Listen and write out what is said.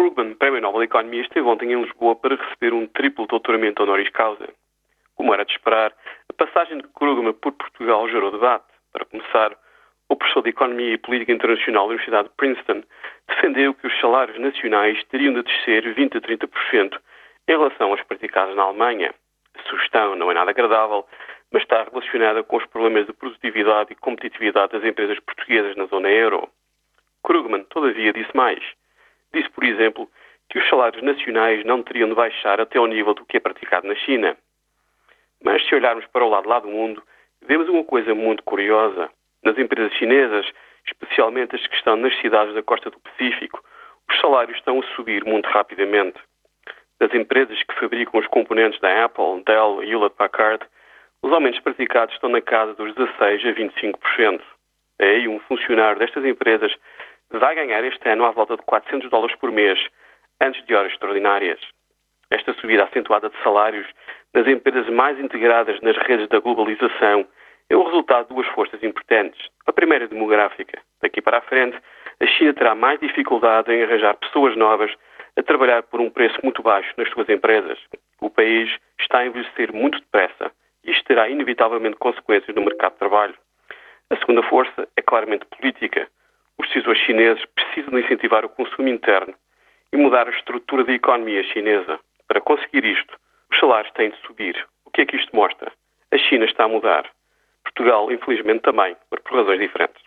Krugman, Prémio Nobel de Economia, esteve ontem em Lisboa para receber um triplo doutoramento honoris causa. Como era de esperar, a passagem de Krugman por Portugal gerou debate. Para começar, o professor de Economia e Política Internacional da Universidade de Princeton defendeu que os salários nacionais teriam de descer 20 a 30% em relação aos praticados na Alemanha. A sugestão não é nada agradável, mas está relacionada com os problemas de produtividade e competitividade das empresas portuguesas na zona euro. Krugman, todavia, disse mais. Disse, por exemplo, que os salários nacionais não teriam de baixar até ao nível do que é praticado na China. Mas se olharmos para o lado lá do mundo, vemos uma coisa muito curiosa. Nas empresas chinesas, especialmente as que estão nas cidades da costa do Pacífico, os salários estão a subir muito rapidamente. Das empresas que fabricam os componentes da Apple, Dell e Hewlett Packard, os aumentos praticados estão na casa dos 16 a 25%. É aí um funcionário destas empresas vai ganhar este ano à volta de 400 dólares por mês, antes de horas extraordinárias. Esta subida acentuada de salários nas empresas mais integradas nas redes da globalização é o resultado de duas forças importantes. A primeira é demográfica. Daqui para a frente, a China terá mais dificuldade em arranjar pessoas novas a trabalhar por um preço muito baixo nas suas empresas. O país está a envelhecer muito depressa e isto terá inevitavelmente consequências no mercado de trabalho. A segunda força é claramente política. Os chineses precisam de incentivar o consumo interno e mudar a estrutura da economia chinesa. Para conseguir isto, os salários têm de subir. O que é que isto mostra? A China está a mudar. Portugal, infelizmente, também, por razões diferentes.